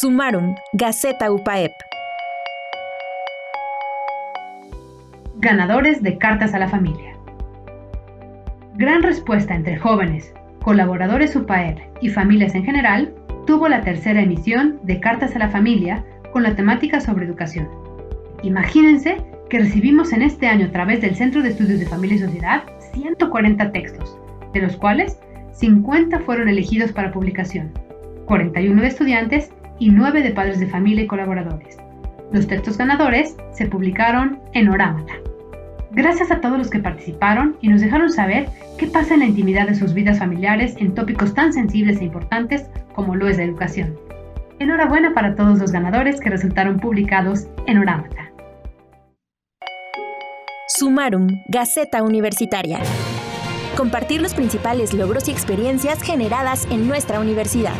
Sumaron, Gaceta UPAEP. Ganadores de Cartas a la Familia. Gran respuesta entre jóvenes, colaboradores UPAEP y familias en general tuvo la tercera emisión de Cartas a la Familia con la temática sobre educación. Imagínense que recibimos en este año a través del Centro de Estudios de Familia y Sociedad 140 textos, de los cuales 50 fueron elegidos para publicación, 41 de estudiantes y 9 de padres de familia y colaboradores. Los textos ganadores se publicaron en Orámata. Gracias a todos los que participaron y nos dejaron saber qué pasa en la intimidad de sus vidas familiares en tópicos tan sensibles e importantes como lo es la educación. Enhorabuena para todos los ganadores que resultaron publicados en Orámata. Sumarum, Gaceta Universitaria. Compartir los principales logros y experiencias generadas en nuestra universidad.